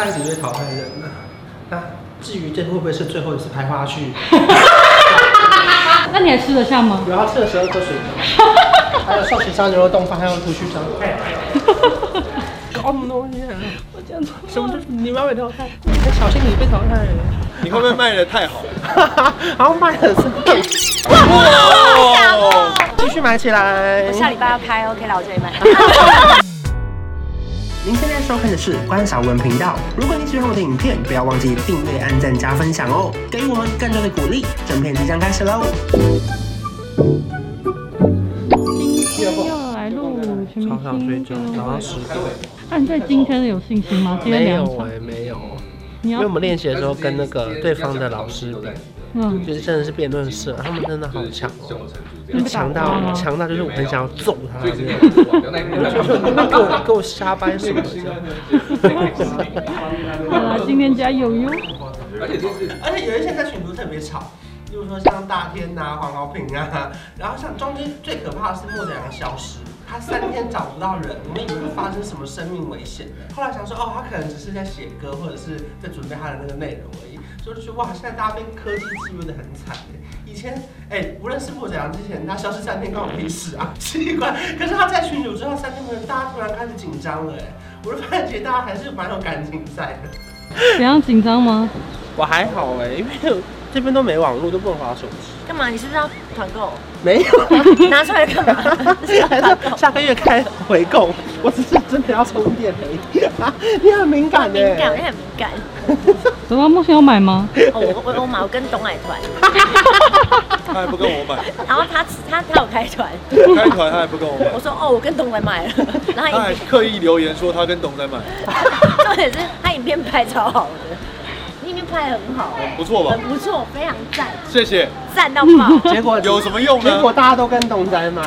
下一集就会淘汰人了。那至于这会不会是最后一次拍花絮？那你还吃得下吗？有要吃的时候喝水 还有寿喜烧、牛肉冻饭，还有土须烧。哎，搞什么东西啊？我这样做什么？就是你们要被淘汰，你小心你被淘汰。你会不会卖的太好？然后卖的是哇，继续买起来。我下礼拜要开，OK 了，我这里买。您现在收看的是关少文频道。如果你喜欢我的影片，不要忘记订阅、按赞、加分享哦，给予我们更多的鼓励。整片即将开始喽！今天要来录全明星，超想睡觉，早上十点。那你对今天的有信心吗？今天没有哎，没有。因为我们练习的时候跟那个对方的老师比，嗯，就是真的是辩论社，他们真的好强哦。强到强到就是我很想要揍他，就是给我给我瞎掰什么的。好了，今天加油哟！而且就是，而且有一些在群组特别吵，比如说像大天呐、黄豪平啊，然后像中间最可怕的是莫子良消失，他三天找不到人，我们以为会发生什么生命危险，后来想说哦，他可能只是在写歌或者是在准备他的那个内容而已，所以就觉得哇，现在大家被科技欺负的很惨。以前哎、欸，无论是莫子良之前，他消失三天关我屁事啊，奇怪。可是他在群组之后三天不能，大家突然开始紧张了哎，我就发现其实大家还是蛮有感情在的。怎样紧张吗？我还好哎，因为这边都没网络，都不能滑手机。干嘛？你是不是要团购？没有，拿出来干嘛？下个月开回购，我只是真的要充电而已。你很敏感的，敏感，你很敏感。怎么目前有买吗？哦，我我我买，我跟董奶团。他还不跟我买。然后他他他有开团。开团他还不跟我买。我说哦，我跟董仔买了。然后他还刻意留言说他跟董仔买。重点是他影片拍超好的。拍很好，不错吧？很不错，非常赞。谢谢，赞到爆。结果 有什么用呢？结果大家都跟董仔买。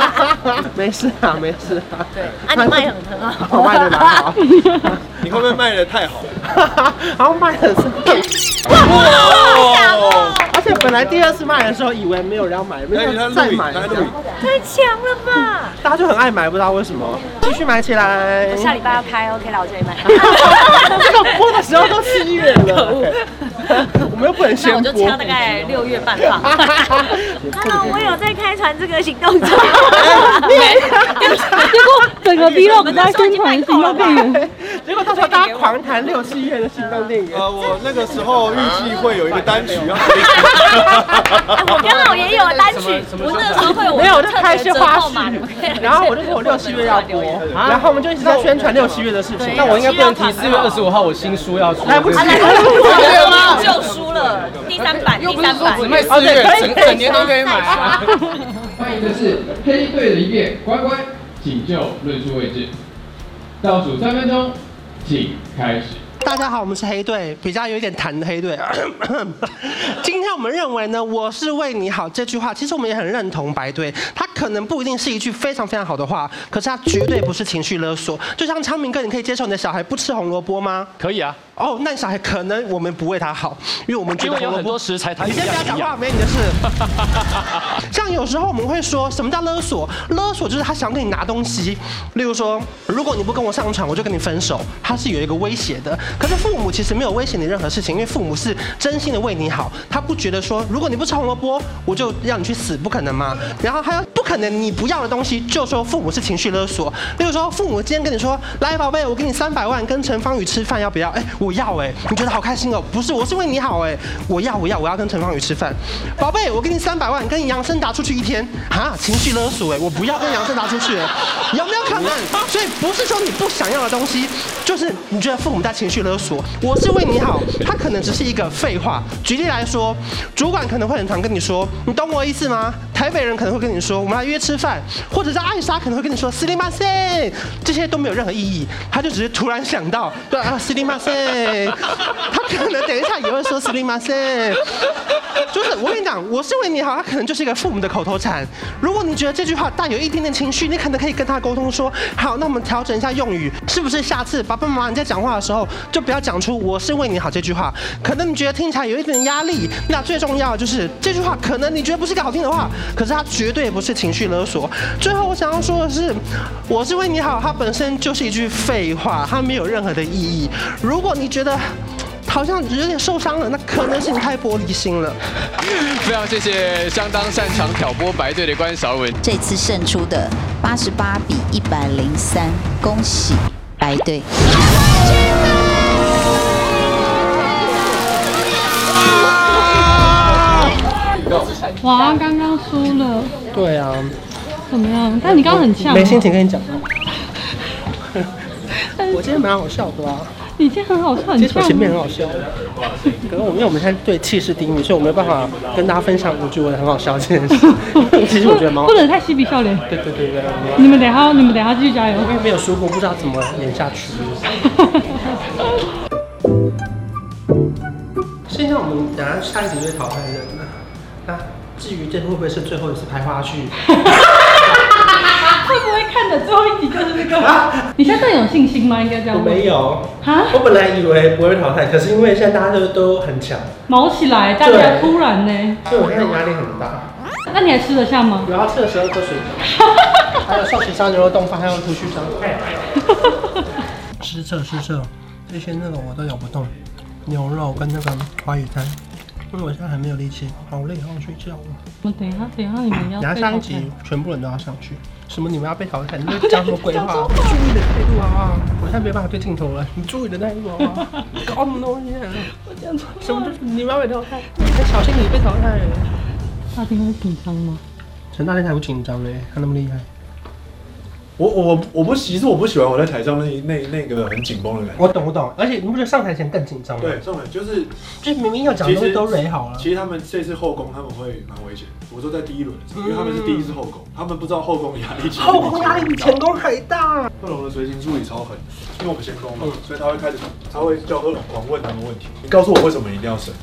没事啊，没事啊。对，啊，你卖很很好，我卖的蛮好。你会不会卖的太好？然后卖的是哇！而且本来第二次卖的时候，以为没有人要买，没有再买，太强了吧？大家就很爱买，不知道为什么。继续买起来。我下礼拜要开，OK 了，我这里买。这个播的时候都七月了，我们又不能先我就掐大概六月半吧。Hello，我有在开船这个行动中。结果整个 vlog 在宣传行动结果到时候大家狂谈六七月的行动电影。呃，我那个时候预计会有一个单曲要。我刚好也有单曲，我那个时候会有。没有，我就开一些花絮，然后我就说我六七月要播，然后我们就一直在宣传六七月的事情。那我应该不能提四月二十五号我新书要出。来不及了，就输了，第三版，第三版。只卖四月，整整年都可以买啊。欢迎的是黑队的一面，乖乖，请就论述位置。倒数三分钟，开始。大家好，我们是黑队，比较有一点痰的黑队。今天我们认为呢，我是为你好这句话，其实我们也很认同白队。他可能不一定是一句非常非常好的话，可是他绝对不是情绪勒索。就像昌明哥，你可以接受你的小孩不吃红萝卜吗？可以啊。哦，那小孩可能我们不为他好，因为我们觉得红萝卜有很多食材，他你先不要讲话，没你的事。像有时候我们会说什么叫勒索？勒索就是他想跟你拿东西，例如说，如果你不跟我上床，我就跟你分手。他是有一个威胁的。可是父母其实没有威胁你任何事情，因为父母是真心的为你好，他不觉得说，如果你不吃红萝卜，我就让你去死，不可能吗？然后还有不可能你不要的东西，就说父母是情绪勒索。例如说，父母今天跟你说，来宝贝，我给你三百万，跟陈芳宇吃饭，要不要？哎，我要哎，你觉得好开心哦？不是，我是为你好哎，我要我要我要跟陈芳宇吃饭。宝贝，我给你三百万，跟杨森达出去一天，哈，情绪勒索哎，我不要跟杨森达出去，有没有可能？所以不是说你不想要的东西，就是你觉得父母在情绪勒索。我是为你好，他可能只是一个废话。举例来说，主管可能会很常跟你说，你懂我意思吗？台北人可能会跟你说，我们来约吃饭，或者是艾莎可能会跟你说，斯里马塞，这些都没有任何意义。他就只是突然想到，对啊，斯里马塞，他可能等一下也会说斯里马塞。就是我跟你讲，我是为你好，他可能就是一个父母的口头禅。如果你觉得这句话带有一点点情绪，你可能可以跟他沟通说，好，那我们调整一下用语，是不是下次爸爸妈妈你在讲话的时候就不要讲出“我是为你好”这句话？可能你觉得听起来有一点压力，那最重要就是这句话，可能你觉得不是个好听的话，可是他绝对不是情绪勒索。最后我想要说的是，我是为你好，它本身就是一句废话，它没有任何的意义。如果你觉得，好像有点受伤了，那可能是你太玻璃心了。非常谢谢相当擅长挑拨白队的关韶文。这次胜出的八十八比一百零三，恭喜白队。哇，刚刚输了。对啊。怎么样？但你刚刚很呛。没心情跟你讲。我今天蛮好笑的啊。你今天很好笑，其实我前面很好笑，可能我因为我们现在对气势低迷，所以我没有办法跟大家分享我觉得很好笑这件事。其实我觉得蛮不能太嬉皮笑脸。对对对对。你们等下，你们等下继续加油。因为没有输过，不知道怎么演下去。现在我们等下下一集就会淘汰人了。那至于这会不会是最后一次拍花絮？会不会看的最后一集就是这个？啊、你现在更有信心吗？应该这样。我没有。哈？我本来以为不会被淘汰，可是因为现在大家都都很强，毛起来，大家突然呢，所以我现在压力很大。那你还吃得下吗？有要吃了十二颗水 还有寿喜烧牛肉冻饭，还有土须烧。失策失策，这些那个我都咬不动，牛肉跟那个花椰菜。因为我现在还没有力气，好累，好想睡觉了。我等一下，等一下，你们要。等下上一集全部人都要上去。什么？你们要被淘汰？你在讲什么鬼话？注意你的态度啊？我现在没办法对镜头了，你注意你的态度 好不好？搞什么东西？我讲错。什么？你们要被淘汰？你小心你被淘汰。大天会紧张吗？陈大天才不紧张嘞，他那么厉害。我我我不其实我不喜欢我在台上那那那个很紧绷的感觉。我懂我懂，而且你不觉得上台前更紧张吗？对，上台就是就明明要讲的东西都垒好了。其实他们这次后宫他们会蛮危险。我说在第一轮，因为他们是第一次后宫，他们不知道后宫压力。后宫压力比前宫还大。贺龙的随行助理超狠，因为我们先攻嘛，所以他会开始他会叫贺龙狂问他们问题。你告诉我为什么一定要审？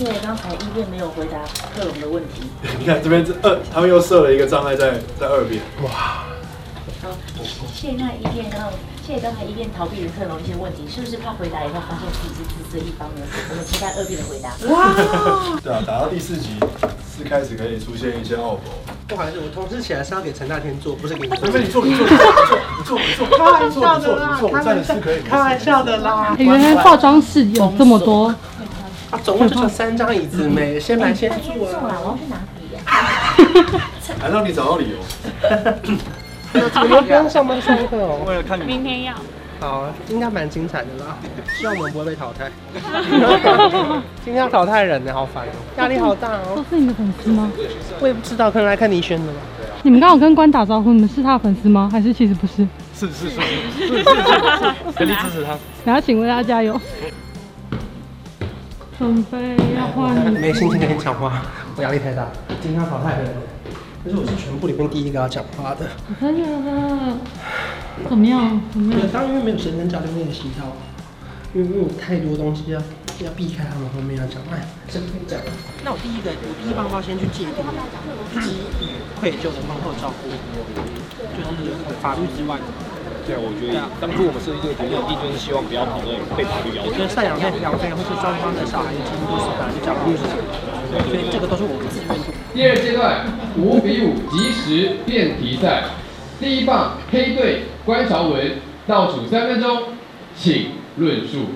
因为刚才医院没有回答贺龙的问题。你看这边这二，他们又设了一个障碍在在二边。哇。谢谢那一遍，然后谢谢刚才一遍逃避了克隆一些问题，是不是怕回答以后发现自己是自私的一方呢？我们期待二遍的回答。哇！对啊，打到第四集是开始可以出现一些奥博。不好意思，我通知起来是要给陈大天做，不是给你做。除非你做，你做，你做，你做，你做，开玩笑的啦，开玩笑，开玩笑的啦。原来化妆室有这么多。啊，总共就剩三张椅子没，先来先坐啊。我要去拿笔。还让你找到理由。我们不用上班上课哦。为了看你，明天要。好，应该蛮精彩的啦。希望我们不会被淘汰。今天要淘汰人呢，好烦哦，压力好大哦。都是你的粉丝吗？我也不知道，可能来看倪轩的吧。你们刚好跟关打招呼，你们是他的粉丝吗？还是其实不是？是是是是是是是，全力支持他。然后请为他加油。准备要换。没心情跟你讲话，我压力太大。今天要淘汰人。可是我是全部里面第一个要讲话的。真的？怎么样？怎么样？当然因为没有时间教练练习到，因为因为太多东西要要避开他们后面要讲。哎，真可以讲。那我第一个，我第一棒要先去界定基于愧疚的婚后照顾，就是法律之外的。对啊，我觉得当初我们设计这个题目，一定就是希望不要讨论被法律要求。我觉得赡养费、抚养费，或是双方的小孩的亲都是本来就讲律师讲的。所以这个都是我们自愿做。第二阶段五比五即时辩题赛，第一棒黑队关朝文，倒数三分钟，请论述。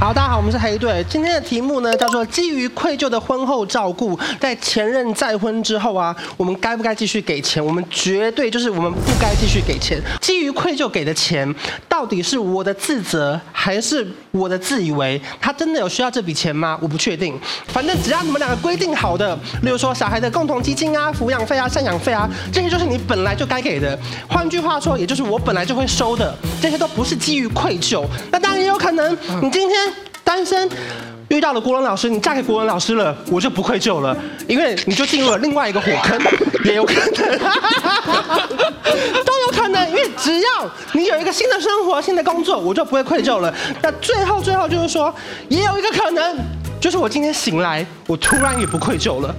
好，大家好，我们是黑队。今天的题目呢，叫做基于愧疚的婚后照顾，在前任再婚之后啊，我们该不该继续给钱？我们绝对就是我们不该继续给钱。基于愧疚给的钱，到底是我的自责还是我的自以为？他真的有需要这笔钱吗？我不确定。反正只要你们两个规定好的，例如说小孩的共同基金啊、抚养费啊、赡养费啊，这些就是你本来就该给的。换句话说，也就是我本来就会收的，这些都不是基于愧疚。那当然也有可能，你今天。单身，遇到了国文老师，你嫁给国文老师了，我就不愧疚了，因为你就进入了另外一个火坑，也有可能，都有可能，因为只要你有一个新的生活、新的工作，我就不会愧疚了。那最后最后就是说，也有一个可能，就是我今天醒来，我突然也不愧疚了。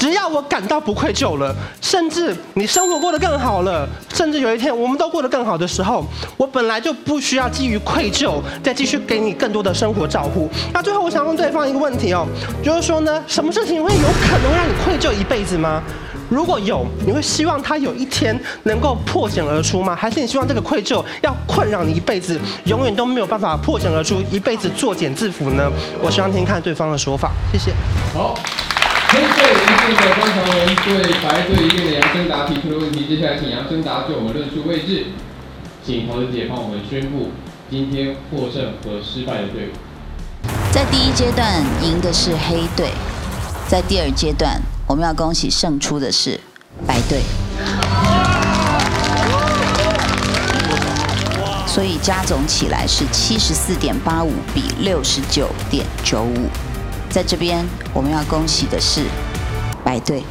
只要我感到不愧疚了，甚至你生活过得更好了，甚至有一天我们都过得更好的时候，我本来就不需要基于愧疚再继续给你更多的生活照顾。那最后我想问对方一个问题哦，就是说呢，什么事情会有可能让你愧疚一辈子吗？如果有，你会希望他有一天能够破茧而出吗？还是你希望这个愧疚要困扰你一辈子，永远都没有办法破茧而出，一辈子作茧自缚呢？我希望听看对方的说法，谢谢。好。黑队一线的关韶文对白队一线的杨升达提出了问题，接下来请杨升达就我们论述位置，请桃子姐帮我们宣布今天获胜和失败的队伍。在第一阶段赢的是黑队，在第二阶段我们要恭喜胜出的是白队，所以加总起来是七十四点八五比六十九点九五。在这边，我们要恭喜的是白队。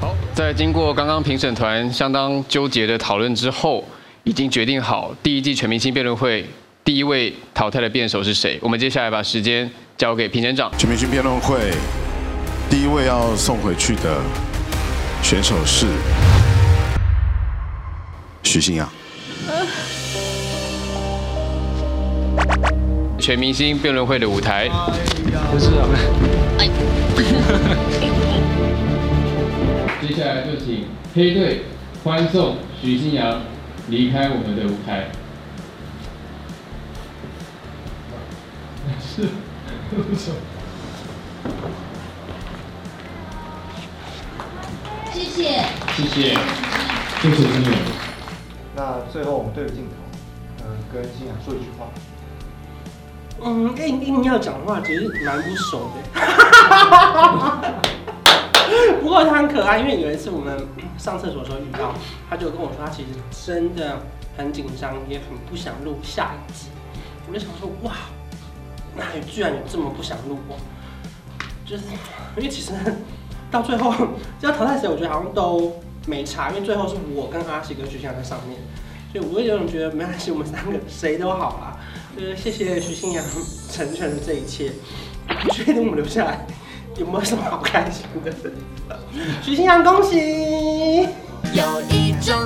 好，在经过刚刚评审团相当纠结的讨论之后，已经决定好第一季全明星辩论会第一位淘汰的辩手是谁。我们接下来把时间。交给评审长。全明星辩论会第一位要送回去的选手是许信阳。全明星辩论会的舞台，不是啊。接下来就请黑队欢送许新阳离开我们的舞台。是。谢谢，谢谢，谢谢。金源。那最后我们对着镜头，嗯，跟信阳说一句话。嗯，跟你硬要讲话，其实蛮不熟的。不过他很可爱，因为有一次我们上厕所的时候遇到，他就跟我说，他其实真的很紧张，也很不想录下一集。我就想说，哇。那你居然有这么不想录我？就是因为其实 到最后 要淘汰谁，我觉得好像都没差，因为最后是我跟阿喜跟许信阳在上面，所以我也有种觉得没关系，我们三个谁都好啦。就是谢谢许信阳成全了这一切，不确定我们留下来有没有什么好开心的？许信阳恭喜！有一种